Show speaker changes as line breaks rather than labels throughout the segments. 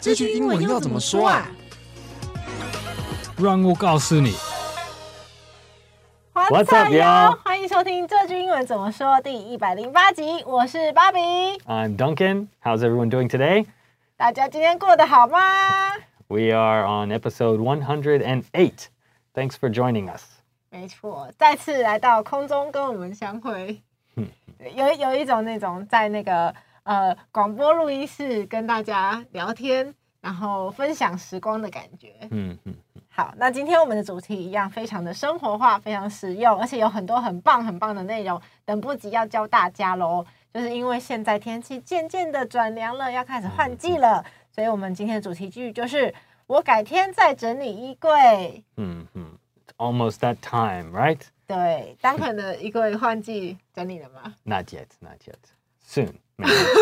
这句英文要怎么说啊？
让我告诉你。
What's up, y'all？欢迎收听这句英文怎么说第一百零八集。我是芭比。
I'm Duncan. How's everyone doing today?
大家今天过得好吗
？We are on episode one hundred and eight. Thanks for joining us.
没错，再次来到空中跟我们相会，有有一种那种在那个。呃，广播录音室跟大家聊天，然后分享时光的感觉。嗯嗯。好，那今天我们的主题一样，非常的生活化，非常实用，而且有很多很棒很棒的内容，等不及要教大家喽。就是因为现在天气渐渐的转凉了，要开始换季了，所以我们今天的主题句就是我改天再整理衣柜。
嗯嗯，Almost that time, right？
对，当可的衣柜换季整理了吗
？Not yet, not yet. Soon.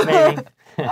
没，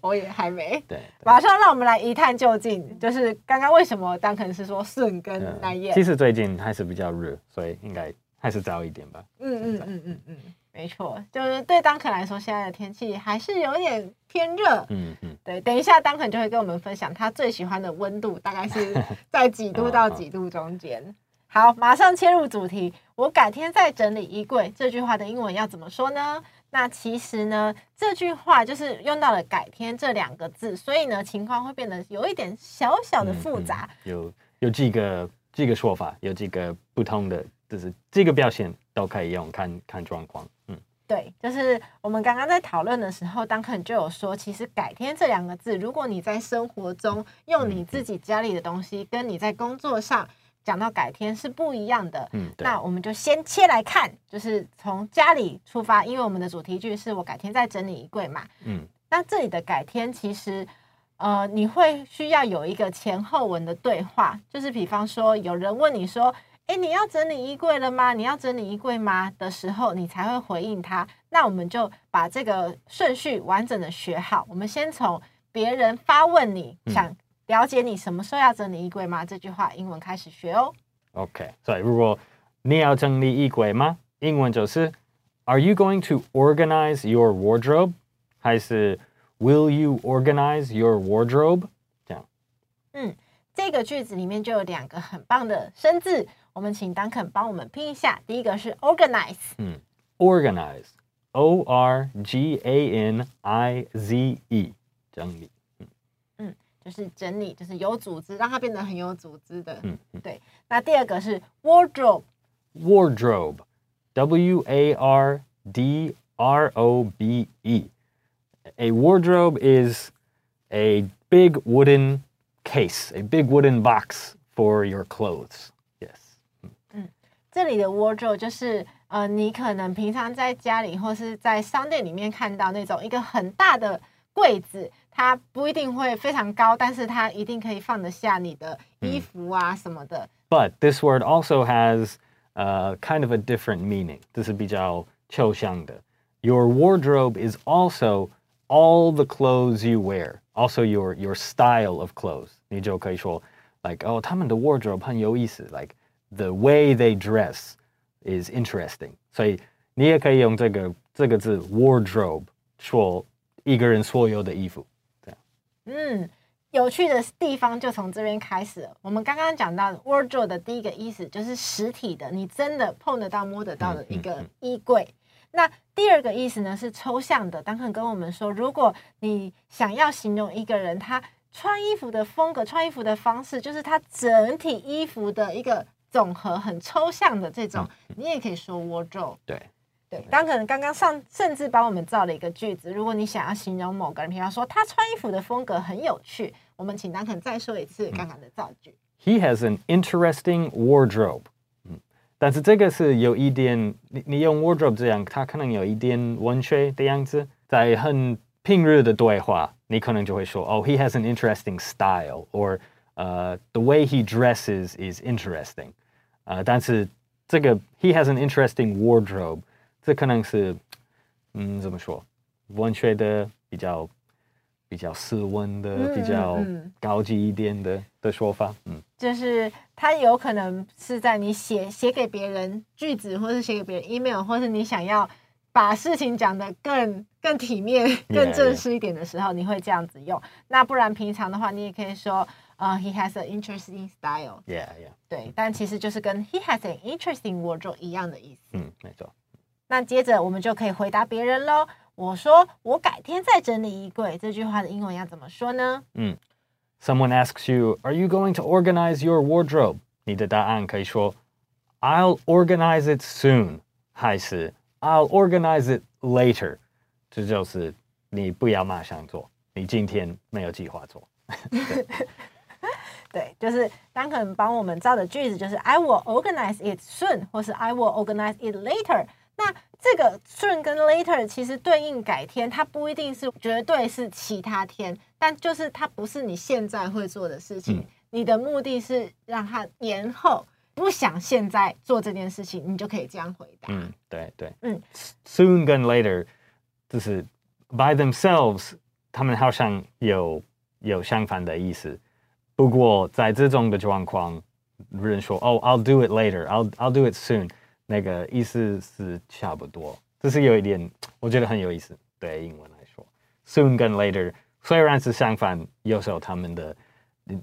我也还没。对，马上让我们来一探究竟。就是刚刚为什么 Duncan 是说顺跟来燕？
其实最近还是比较热，所以应该还是早一点吧。
嗯嗯嗯嗯嗯，没错，就是对 Duncan 来说，现在的天气还是有点偏热。嗯嗯，对，等一下 Duncan 就会跟我们分享他最喜欢的温度，大概是在几度到几度中间。好，马上切入主题。我改天再整理衣柜，这句话的英文要怎么说呢？那其实呢，这句话就是用到了“改天”这两个字，所以呢，情况会变得有一点小小的复杂。
嗯嗯、有有几个几个说法，有几个不同的，就是这个表现都可以用，看看状况。嗯，
对，就是我们刚刚在讨论的时候，当肯就有说，其实“改天”这两个字，如果你在生活中用你自己家里的东西，跟你在工作上。讲到改天是不一样的，嗯，那我们就先切来看，就是从家里出发，因为我们的主题句是我改天再整理衣柜嘛，嗯，那这里的改天其实，呃，你会需要有一个前后文的对话，就是比方说有人问你说，哎，你要整理衣柜了吗？你要整理衣柜吗？的时候，你才会回应他。那我们就把这个顺序完整的学好。我们先从别人发问你想。嗯了解你什么时候要整理衣柜吗？这句话英文开始学哦。
OK，所以如果你要整理衣柜吗？英文就是 Are you going to organize your wardrobe？还是 Will you organize your wardrobe？这样。
嗯，这个句子里面就有两个很棒的生字，我们请 Duncan 帮我们拼一下。第一个是 organize，
嗯，organize，O R G A N I Z E，整理。
就是整理，就是有组织，让它变得很有组织的。嗯，对。那第二个是 wardrobe，wardrobe，W A R D R O B E。
A wardrobe is a big wooden case, a big wooden box for your clothes. Yes。
嗯，这里的 wardrobe 就是呃，你可能平常在家里或是在商店里面看到那种一个很大的柜子。它不一定会非常高，但是它一定可以放得下你的衣服啊什么的。
But this word also has a kind of a different meaning. 这是比较抽象的。Your wardrobe is also all the clothes you wear, also your your style of clothes. 你就可以说，like 哦，他们的 wardrobe 很有意思，like the way they dress is interesting. 所以你也可以用这个这个字 wardrobe 说一个人所有的衣服。
嗯，有趣的地方就从这边开始了。我们刚刚讲到 wardrobe 的第一个意思就是实体的，你真的碰得到、摸得到的一个衣柜。那第二个意思呢是抽象的。当肯跟我们说，如果你想要形容一个人他穿衣服的风格、穿衣服的方式，就是他整体衣服的一个总和，很抽象的这种，你也可以说 wardrobe。
对。
对，当可能刚刚上甚至帮我们造了一个句子。如果你想要形容某个人，比方说他穿衣服的风格很有趣，我们请当可能再说一次刚刚的造句。
He has an interesting wardrobe。嗯，但是这个是有一点，你你用 wardrobe 这样，它可能有一点文学的样子。在很平日的对话，你可能就会说，哦，he has an interesting style，or 呃，the way he dresses is interesting。呃，但是这个 he has an interesting wardrobe。 这可能是，嗯，怎么说？文学的比较比较斯文的，嗯、比较高级一点的的说法。嗯，
就是他有可能是在你写写给别人句子，或是写给别人 email，或是你想要把事情讲得更更体面、更正式一点的时候，你会这样子用。那不然平常的话，你也可以说，呃，he has an interesting style。
Yeah, yeah。
对，但其实就是跟 he has an interesting wardrobe 一样的意思。
嗯，没错。
那接着我们就可以回答别人喽。我说我改天再整理衣柜，这句话的英文要怎么说呢？
嗯，Someone asks you, "Are you going to organize your wardrobe?" 你的答案可以说，"I'll organize it soon." 还是 "I'll organize it later." 这就是你不要马上做，你今天没有计划做。
对，就是当可能帮我们造的句子就是 "I will organize it soon" 或是 "I will organize it later." 那这个 soon 跟 later 其实对应改天，它不一定是绝对是其他天，但就是它不是你现在会做的事情。嗯、你的目的是让它延后，不想现在做这件事情，你就可以这样回答。
嗯，对对，
嗯
，soon 跟 later。就是 by themselves，他们好像有有相反的意思。不过在这种的状况，人说哦，I'll do it later，I'll I'll do it soon，那个意思是差不多。这是有一点，我觉得很有意思。对英文来说，soon 跟 later 虽然是相反，有时候他们的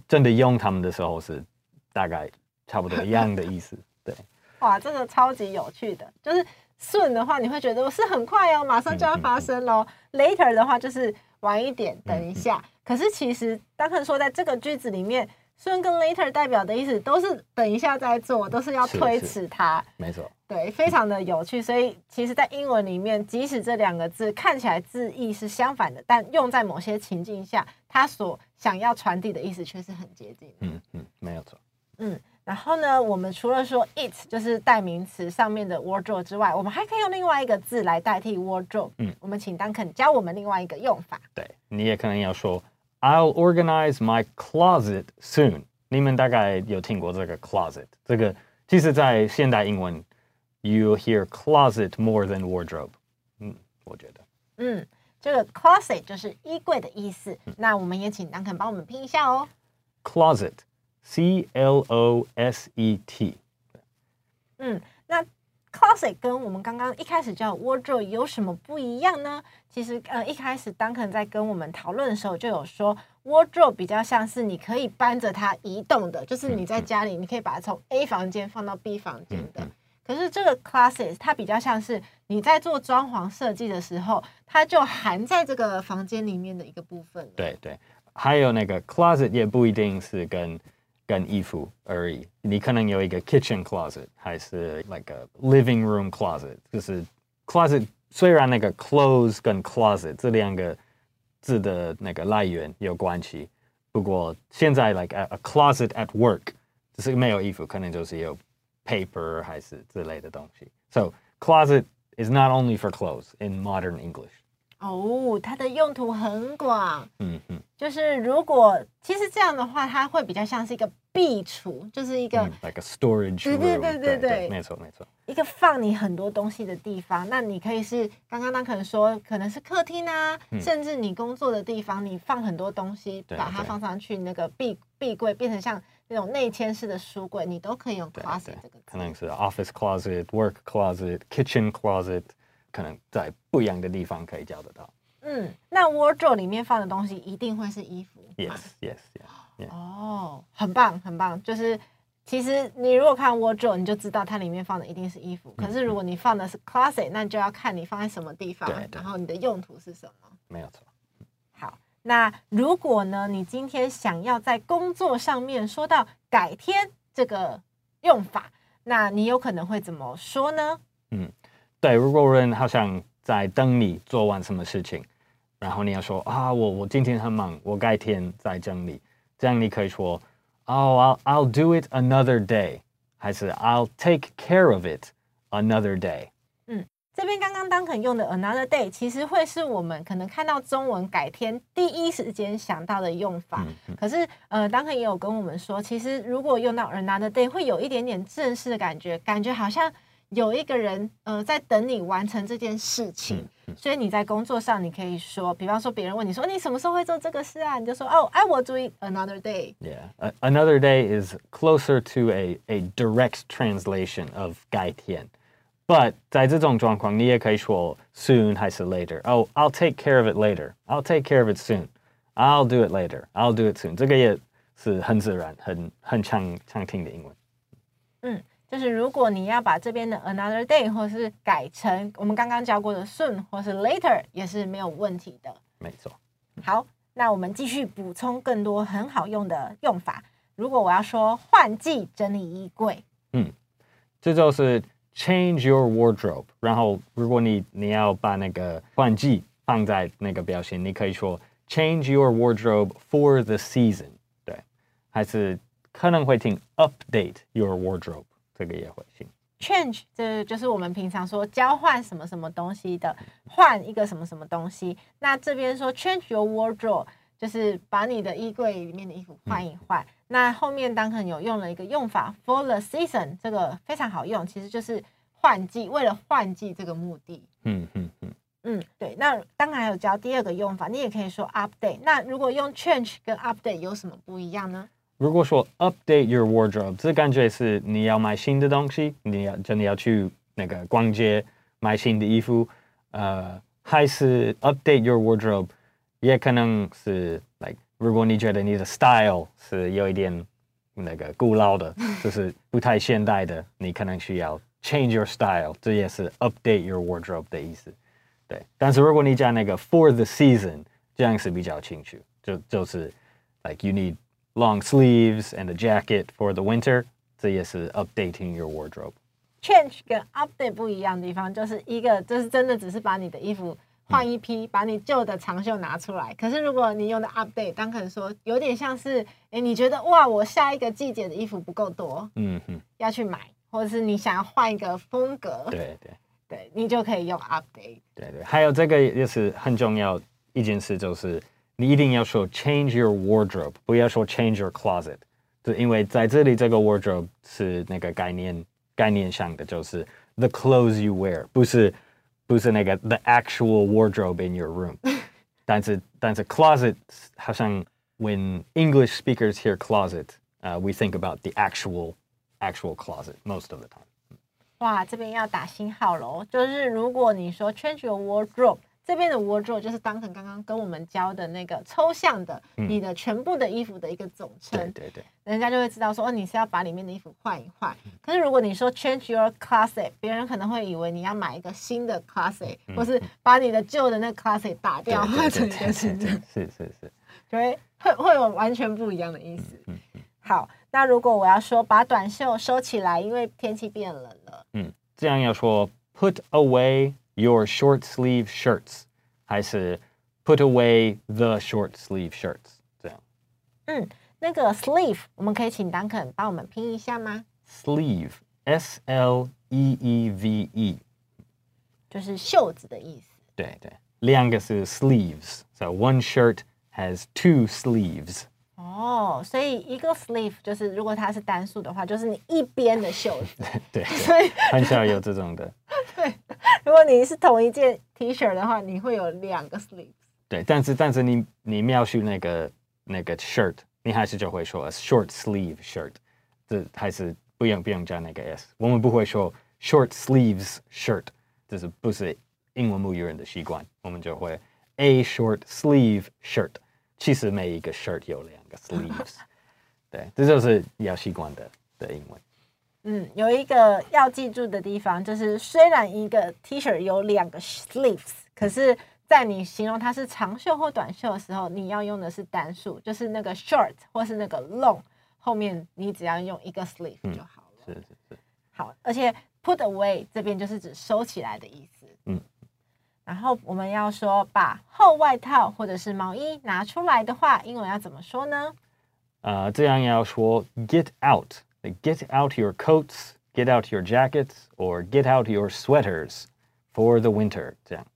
真的用他们的时候是大概差不多一样的意思。对，
哇，这个超级有趣的，就是。soon 的话，你会觉得我是很快哦，马上就要发生喽。嗯嗯、later 的话，就是晚一点，等一下。可是其实，当然说在这个句子里面，soon 跟 later 代表的意思都是等一下再做，都是要推迟它。
没错，
对，非常的有趣。所以，其实，在英文里面，即使这两个字看起来字义是相反的，但用在某些情境下，它所想要传递的意思却是很接近。
嗯嗯，没有错。
嗯。然后呢，我们除了说 it 就是代名词上面的 wardrobe 之外，我们还可以用另外一个字来代替 wardrobe。嗯，我们请 Duncan 教我们另外一个用法。
对，你也可能要说 I'll organize my closet soon。你们大概有听过这个 closet？这个其实，在现代英文，you hear closet more than wardrobe。嗯，我觉得。
嗯，这个 closet 就是衣柜的意思。嗯，那我们也请 Duncan 帮我们拼一下哦。
closet。C L O S E T，
嗯，那 closet 跟我们刚刚一开始叫 wardrobe 有什么不一样呢？其实，呃，一开始 Duncan 在跟我们讨论的时候就有说，wardrobe 比较像是你可以搬着它移动的，就是你在家里你可以把它从 A 房间放到 B 房间的。可是这个 closet 它比较像是你在做装潢设计的时候，它就含在这个房间里面的一个部分。
对对，还有那个 closet 也不一定是跟跟衣服而已，你可能有一个 kitchen closet，还是 like a living room closet，就是 closet。虽然那个 clothes 跟 closet 这两个字的那个来源有关系，不过现在 like a, a closet at work 就是没有衣服，可能就是有 paper 还是之类的东西。So closet is not only for clothes in modern English。
哦，它的用途很广。
嗯嗯。
就是如果其实这样的话，它会比较像是一个壁橱，就是一个、嗯、
like a storage。
对对对对对，
没错没错，
一个放你很多东西的地方。那你可以是刚刚那可能说，可能是客厅啊，嗯、甚至你工作的地方，你放很多东西，
对
把它放上去，那个壁壁柜变成像那种内嵌式的书柜，你都可以用 closet 这个字。
可能是 office closet、work closet、kitchen closet，可能在不一样的地方可以叫得到。
嗯，那 wardrobe 里面放的东西一定会是衣服。
Yes, yes, yes. Yeah.
哦，很棒，很棒。就是其实你如果看 wardrobe，你就知道它里面放的一定是衣服。嗯、可是如果你放的是 closet，那你就要看你放在什么地方，然后你的用途是什么。
没有错。
好，那如果呢，你今天想要在工作上面说到改天这个用法，那你有可能会怎么说呢？
嗯，对，如果人好像在等你做完什么事情。然后你要说啊，我我今天很忙，我改天再整理。这样你可以说，Oh, I'll I'll do it another day，还是 I'll take care of it another day。
嗯，这边刚刚 Duncan 用的 another day，其实会是我们可能看到中文改天第一时间想到的用法。嗯嗯、可是呃，Duncan 也有跟我们说，其实如果用到 another day，会有一点点正式的感觉，感觉好像。有一个人，呃，在等你完成这件事情，嗯嗯、所以你在工作上，你可以说，比方说别人问你说，你什么时候会做这个事啊？你就说，哦，I will do it another day.
Yeah, another day is closer to a a direct translation of 改天。 But 在这种状况，你也可以说 soon 还是 later。Oh, I'll take care of it later. I'll take care of it soon. I'll do it later. I'll do it soon. 这个也是很自然、很很常常听的英文。
嗯， 就是如果你要把这边的 another day 或是改成我们刚刚教过的 soon 或是 later，也是没有问题的。
没错。
好，那我们继续补充更多很好用的用法。如果我要说换季整理衣柜，
嗯，这就是 change your wardrobe。然后，如果你你要把那个换季放在那个表情，你可以说 change your wardrobe for the season。对，还是可能会听 update your wardrobe，这个也会信。
change 这就是我们平常说交换什么什么东西的，换一个什么什么东西。那这边说 change your wardrobe，就是把你的衣柜里面的衣服换一换。嗯那后面 Duncan 有用了一个用法 for the season，这个非常好用，其实就是换季，为了换季这个目的。
嗯嗯嗯
嗯，对。那当然还有教第二个用法，你也可以说 update。那如果用 change 跟 update 有什么不一样呢？
如果说 update your wardrobe，这感觉是你要买新的东西，你要真的要去那个逛街买新的衣服，呃，还是 update your wardrobe，也可能是 like。如果你觉得你的 style 是有一点那个古老的，就是不太现代的，你可能需要 change your style，这也是 update your wardrobe 的意思。对，但是如果你讲那个 for the season，这样是比较清楚，就就是 like you need long sleeves and a jacket for the winter，这也是 updating your wardrobe。
change 跟 update 不一样的地方，就是一个就是真的只是把你的衣服。换一批，把你旧的长袖拿出来。可是如果你用的 update，当可能说有点像是，哎，你觉得哇，我下一个季节的衣服不够多，
嗯哼，
要去买，或者是你想要换一个风格，
对对
对，你就可以用 update。
对对，还有这个也是很重要一件事，就是你一定要说 change your wardrobe，不要说 change your closet，就因为在这里这个 wardrobe 是那个概念概念上的，就是 the clothes you wear，不是。不是那个 the actual wardrobe in your room，但是但是 closet 好像 when English speakers hear closet，呃、uh, we think about the actual actual closet most of the time。
哇，这边要打星号喽，就是如果你说 change your wardrobe。 这边的 wardrobe 就是当成刚刚跟我们教的那个抽象的，你的全部的衣服的一个总称。
对对对，
人家就会知道说，哦，你是要把里面的衣服换一换。可是如果你说 change your closet，别人可能会以为你要买一个新的 closet，或是把你的旧的那 closet 打掉，换成一个新的。
是是是，
就会会会有完全不一样的意思。好，那如果我要说把短袖收起来，因为天气变冷了。
嗯，这样要说 put away。Your short sleeve shirts，还是 put away the short sleeve shirts？这样。
嗯，那个 sleeve，我们可以请 Duncan 帮我们拼一下吗？
Sleeve，S L E E V E，
就是袖子的意思。
对对，两个是 sleeves，so one shirt has two sleeves。
哦，所以一个 sleeve 就是如果它是单数的话，就是你一边的袖子。
对，所以很少有这种的。
对， 如果你是同一件 T 恤的话，你会有两个 sleeves。
对，但是但是你你描述那个那个 shirt，你还是就会说 a short sleeve shirt，这还是不用不用加那个 s。我们不会说 short sleeves shirt，这是不是英文母语人的习惯？我们就会 a short sleeve shirt。其实每一个 shirt 有两个 sleeves，对，这就是要习惯的的英文。
嗯，有一个要记住的地方，就是虽然一个 T 恤有两个 sleeves，可是，在你形容它是长袖或短袖的时候，你要用的是单数，就是那个 short 或是那个 long 后面，你只要用一个 sleeve 就好了。
嗯，是是是。
好，而且 put away 这边就是指收起来的意思。
嗯。
然后我们要说把厚外套或者是毛衣拿出来的话，英文要怎么说呢？
呃，这样要说 get out。Get out your coats, get out your jackets, or get out your sweaters for the winter. 这样，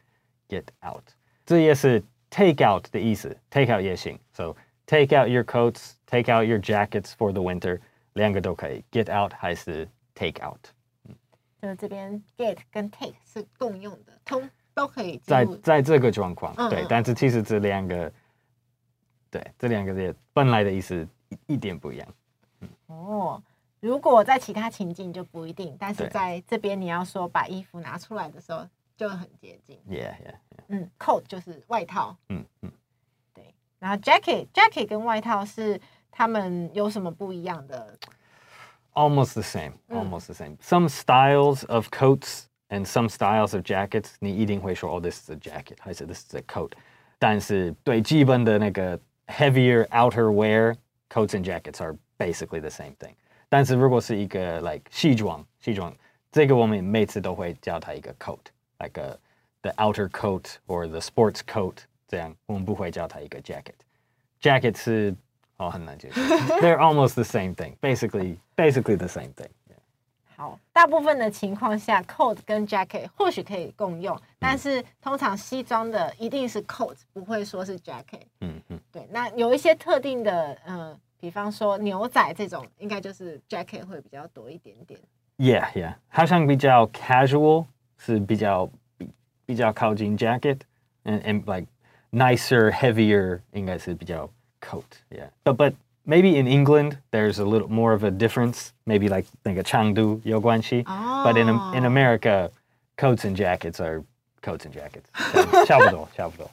get out，这也是 take out 的意思，take out 也行。So take out your coats, take out your jackets for the winter，两个都可以，get out 还是 take out。
嗯，就这边 get 跟 take 是共用的，通都可以。
在在这个状况，嗯嗯对，但是其实这两个，对，这两个也本来的意思一一点不一样。
嗯、哦。 如果在其他情境就不一定，但是在这边你要说把衣服拿出来的时候就很接近。
Yeah, yeah, yeah.
嗯，coat 就是外套。
嗯嗯，
对。然后 jacket jacket 跟外套是他们有什么不一样的
？Almost the same, almost the same. Some styles of coats and some styles of jackets，你一定会说哦，this is a jacket，还是 this is a coat。但是对基本的那个 heavier outer wear coats and jackets are basically the same thing。但是如果是一个 like 西装，西装这个我们每次都会叫它一个 coat，like a the outer coat or the sports coat，这样我们不会叫它一个 jacket。jacket 是哦很难解释，they're almost the same thing，basically basically the same thing。
好，大部分的情况下，coat 跟 jacket 或许可以共用，但是通常西装的一定是 coat，不会说是 jacket。
嗯嗯，
对，那有一些特定的，嗯、呃。比方说牛仔这种，应该就是 jacket 会比较多一点点。
Yeah, yeah，好像比较 casual 是比较比比较靠近 jacket，and and like nicer, heavier 应该是比较 coat. Yeah, but but maybe in England there's a little more of a difference. Maybe like 那个长度有关系。
Oh.
But in in America, coats and jackets are coats and jackets. 差不多，差不多。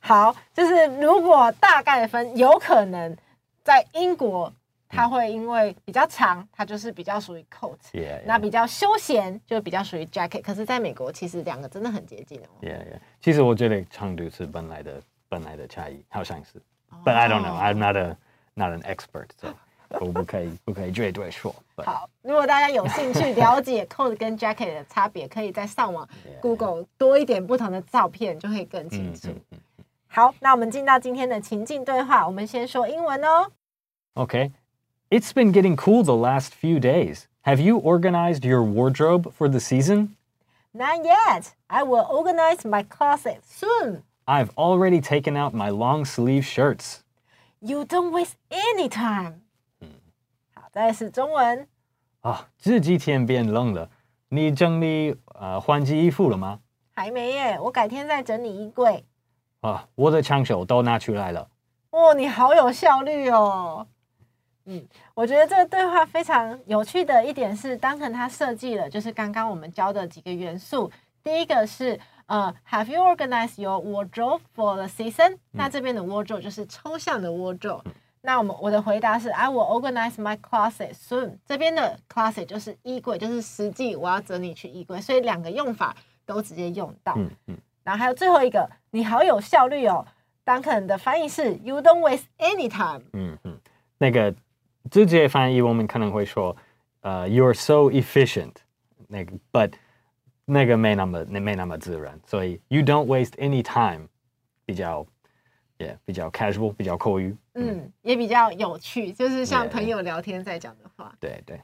好，就是如果大概的分，有可能。 在英国，它会因为比较长，它就是比较属于 coat。那比较休闲就比较属于 jacket。可是，在美国，其实两个真的很接近哦。
Yeah, yeah. 其实我觉得长度是本来的本来的差异，好像是。But I don't know. I'm not a not an expert. So 我不可以不可以绝对说。
好，如果大家有兴趣了解 coat 跟 jacket 的差别，可以在上网 Google 多一点不同的照片，就会更清楚。好，那我们进到今天的情境对话。我们先说英文哦。
Okay. It's been getting cool the last few days. Have you organized your wardrobe for the season?
Not yet. I will organize my closet soon.
I've already taken out my long sleeve shirts.
You don't waste any time. 好，再来是中文。
啊，这几天变冷了，你整理呃换季衣服了吗？
还没耶，我改天再整理衣柜。
啊，我的枪手都拿出来了。
哦，你好有效率哦。嗯，我觉得这个对话非常有趣的一点是，Duncan 他设计了就是刚刚我们教的几个元素。第一个是呃，Have you organized your wardrobe for the season？、嗯、那这边的 wardrobe 就是抽象的 wardrobe。嗯、那我们我的回答是 I will organize my closet soon。这边的 closet 就是衣柜，就是实际我要整理去衣柜，所以两个用法都直接用到。嗯嗯。然后还有最后一个，你好有效率哦。Duncan 的翻译是 You don't waste any time。
嗯嗯，那个直接翻译我们可能会说，呃、uh,，You're so efficient。那个，but 那个没那么那没那么自然，所以 You don't waste any time 比较，yeah 比较 casual，比较口语，
嗯，嗯也比较有趣，就是像朋友聊天在讲的
话。对对。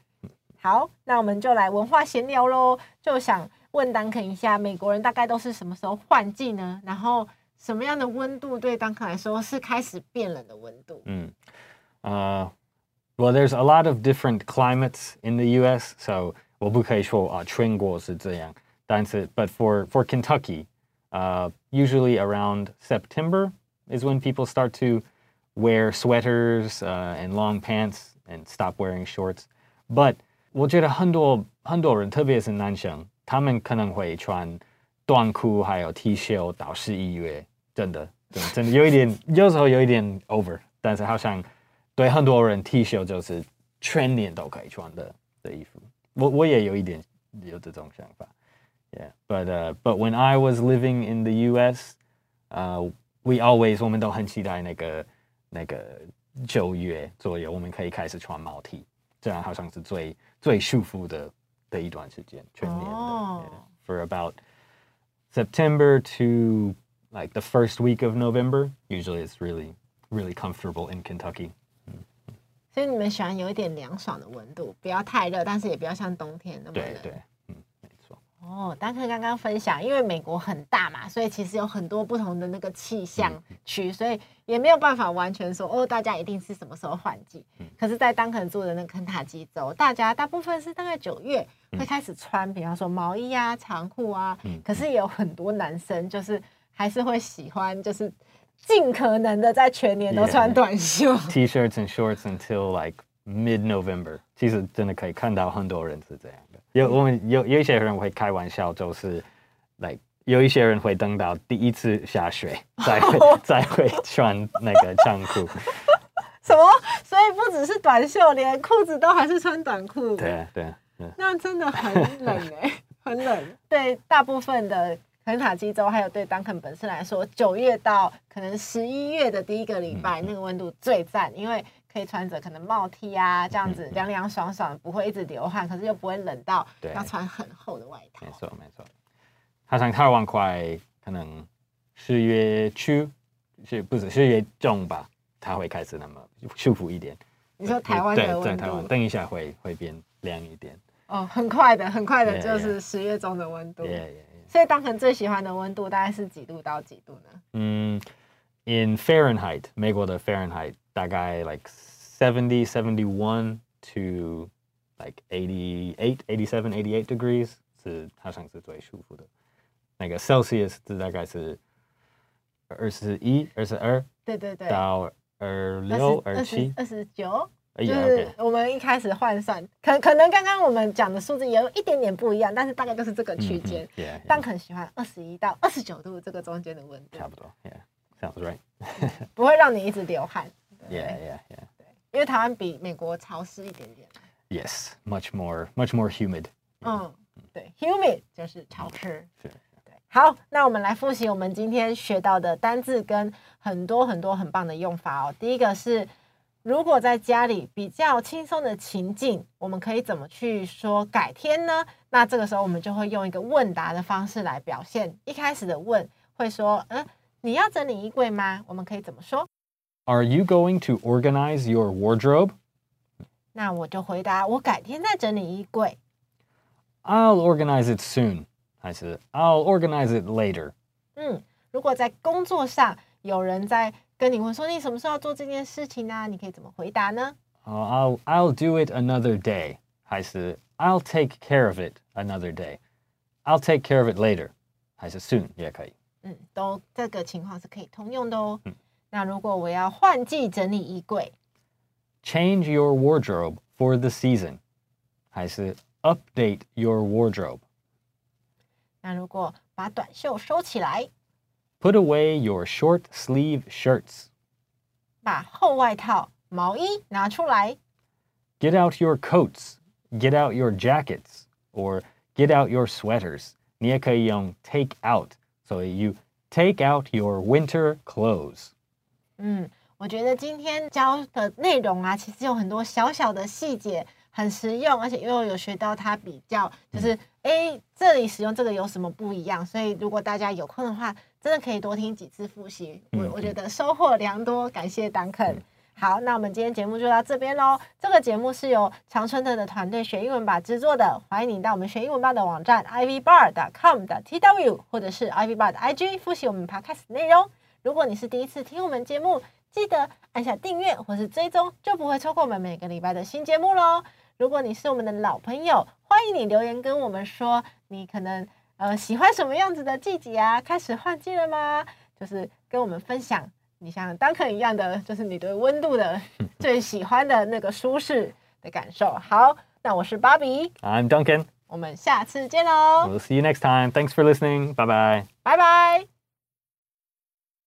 好，那我们就来文化闲聊喽，就想。问 Duncan 一下，美国人大概都是什么时候换季呢？然后什么样的温度对 Duncan 来说是开始变冷的温度？
嗯，呃、uh,，Well, there's a lot of different climates in the U.S., so 我不可以说啊，全国是这样。但是，but for for Kentucky, uh, usually around September is when people start to wear sweaters uh, and long pants and stop wearing shorts. But 我觉得很多很多人，特别是男生。 他们可能会穿短裤，还有 T 恤到十一月，真的，真的，有一点，有时候有一点 over，但是好像对很多人 T 恤就是全年都可以穿的的衣服。我我也有一点有这种想法，Yeah，but uh, but when I was living in the U.S.，呃、uh,，we always 我们都很期待那个那个九月左右，我们可以开始穿毛 T，这样好像是最最舒服的。的一段时间，全年的、oh. yeah,，for about September to like the first week of November. Usually, it's really, really comfortable in Kentucky.
所以你们喜欢有一点凉爽的温度，不要太热，但是也不要像冬天那么冷。
对对。
哦，丹克刚刚分享，因为美国很大嘛，所以其实有很多不同的那个气象区，所以也没有办法完全说哦，大家一定是什么时候换季。可是，在丹肯住的那个肯塔基州，大家大部分是大概九月会开始穿，比方说毛衣啊、长裤啊。可是也有很多男生就是还是会喜欢，就是尽可能的在全年都穿短袖。
Yeah. T-shirts and shorts until like mid November，其实真的可以看到很多人是这样的。有我们有有一些人会开玩笑，就是，like 有一些人会等到第一次下雪 再会再会穿那个长裤。
什么？所以不只是短袖，连裤子都还是穿短裤。
对对。
那真的很冷哎、欸，很冷。对大部分的肯塔基州，还有对丹肯本身来说，九月到可能十一月的第一个礼拜，嗯、那个温度最赞，因为可以穿着可能帽 T 啊，这样子凉凉爽爽，不会一直流汗，可是又不会冷到要穿很厚的外套。
没错没错。好像台湾快可能十月初，是不是十月中吧？它会开始那么舒服一点。
你说台湾的温度？
对，在台湾，等一下会会变凉一点。
哦，很快的，很快的，就是十月中的温度。Yeah, yeah. Yeah, yeah. 所以，当成最喜欢的温度大概是几度到几度呢？
嗯，in Fahrenheit，美国的 Fahrenheit 大概 like seventy, seventy one to like eighty eight, eighty seven, eighty eight degrees 是好像是最舒服的。那个 Celsius 是大概是二十一、二十二，
对对对，
到二六、二七、
二十九。就是我们一开始换算，可可能刚刚我们讲的数字也有一点点不一样，但是大概就是这个区间。但很喜欢二十一到二十九度这个中间的温度。
差不多，Yeah，sounds right。
不会让你一直流汗。
Yeah, yeah, yeah。
对，因为台湾比美国潮湿一点点。
Yes, much more, much more humid。
嗯，对，humid 就是潮湿。对，好，那我们来复习我们今天学到的单字跟很多很多很棒的用法哦。第一个是。如果在家里比较轻松的情境，我们可以怎么去说改天呢？那这个时候我们就会用一个问答的方式来表现。一开始的问会说：“嗯，你要整理衣柜吗？”我们可以怎么说
？Are you going to organize your wardrobe？
那我就回答：“我改天再整理衣柜。”
I'll organize it soon，还是 I'll organize it later？
嗯，如果在工作上有人在。跟你问说，你什么时候要做这件事情呢、啊？你可以怎么回答呢
？Uh, I'll I'll do it another day，还是 I'll take care of it another day？I'll take care of it later，还是 soon 也可以。
嗯，都这个情况是可以通用的哦。嗯、那如果我要换季整理衣柜，
Change your wardrobe for the season，还是 Update your wardrobe？
那如果把短袖收起来。
Put away your short sleeve shirts.
把厚外套、毛衣拿出来。
Get out your coats. Get out your jackets. Or get out your sweaters. 你也可以用 take out， 所以 you take out your winter clothes。
嗯，我觉得今天教的内容啊，其实有很多小小的细节。很实用，而且又有学到它比较，就是哎、嗯，这里使用这个有什么不一样？所以如果大家有空的话，真的可以多听几次复习。我、嗯、我觉得收获良多，感谢 Duncan。嗯、好，那我们今天节目就到这边喽。这个节目是由常春藤的团队学英文吧制作的，欢迎你到我们学英文吧的网站 ivybar.com 的 tw 或者是 ivybar 的 IG 复习我们 podcast 内容。如果你是第一次听我们节目，记得按下订阅或是追踪，就不会错过我们每个礼拜的新节目喽。如果你是我们的老朋友，欢迎你留言跟我们说，你可能呃喜欢什么样子的季节啊？开始换季了吗？就是跟我们分享你像 Duncan 一样的，就是你对温度的最喜欢的那个舒适的感受。好，那我是
Bobby，I'm Duncan，
我们下次见喽。
We'll see you next time. Thanks for listening. Bye bye.
Bye bye.